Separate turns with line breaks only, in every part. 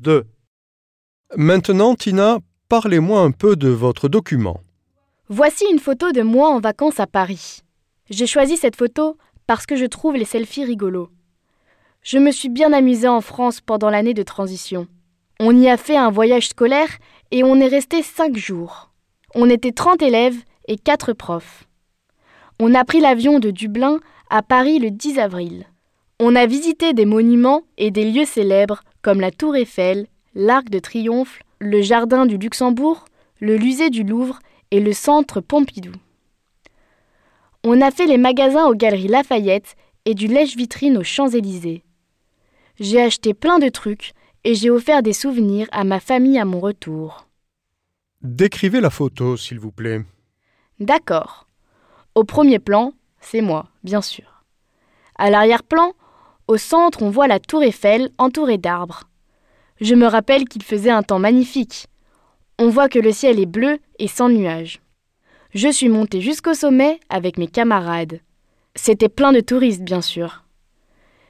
2. Maintenant, Tina, parlez-moi un peu de votre document.
Voici une photo de moi en vacances à Paris. J'ai choisi cette photo parce que je trouve les selfies rigolos. Je me suis bien amusée en France pendant l'année de transition. On y a fait un voyage scolaire et on est resté cinq jours. On était 30 élèves et quatre profs. On a pris l'avion de Dublin à Paris le 10 avril. On a visité des monuments et des lieux célèbres comme la Tour Eiffel, l'Arc de Triomphe, le Jardin du Luxembourg, le Musée du Louvre et le Centre Pompidou. On a fait les magasins aux Galeries Lafayette et du lèche-vitrine aux Champs-Élysées. J'ai acheté plein de trucs et j'ai offert des souvenirs à ma famille à mon retour.
Décrivez la photo, s'il vous plaît.
D'accord. Au premier plan, c'est moi, bien sûr. À l'arrière-plan, au centre, on voit la tour Eiffel entourée d'arbres. Je me rappelle qu'il faisait un temps magnifique. On voit que le ciel est bleu et sans nuages. Je suis montée jusqu'au sommet avec mes camarades. C'était plein de touristes, bien sûr.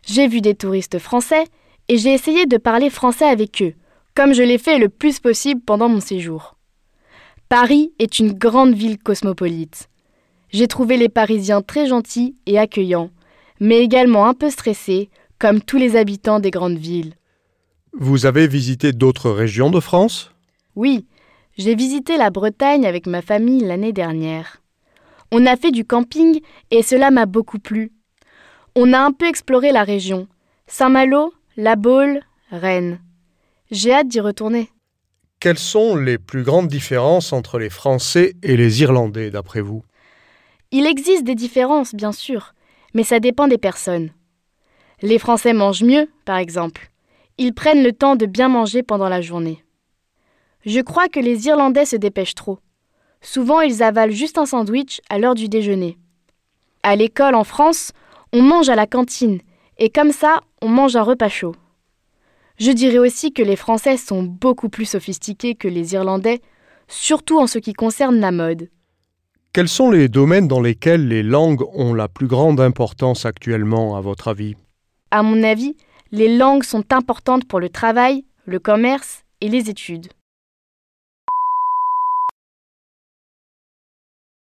J'ai vu des touristes français et j'ai essayé de parler français avec eux, comme je l'ai fait le plus possible pendant mon séjour. Paris est une grande ville cosmopolite. J'ai trouvé les Parisiens très gentils et accueillants mais également un peu stressé, comme tous les habitants des grandes villes.
Vous avez visité d'autres régions de France?
Oui, j'ai visité la Bretagne avec ma famille l'année dernière. On a fait du camping et cela m'a beaucoup plu. On a un peu exploré la région. Saint-Malo, La Baule, Rennes. J'ai hâte d'y retourner.
Quelles sont les plus grandes différences entre les Français et les Irlandais, d'après vous?
Il existe des différences, bien sûr, mais ça dépend des personnes. Les Français mangent mieux, par exemple. Ils prennent le temps de bien manger pendant la journée. Je crois que les Irlandais se dépêchent trop. Souvent, ils avalent juste un sandwich à l'heure du déjeuner. À l'école en France, on mange à la cantine, et comme ça, on mange un repas chaud. Je dirais aussi que les Français sont beaucoup plus sophistiqués que les Irlandais, surtout en ce qui concerne la mode.
Quels sont les domaines dans lesquels les langues ont la plus grande importance actuellement, à votre avis?
À mon avis, les langues sont importantes pour le travail, le commerce et les études.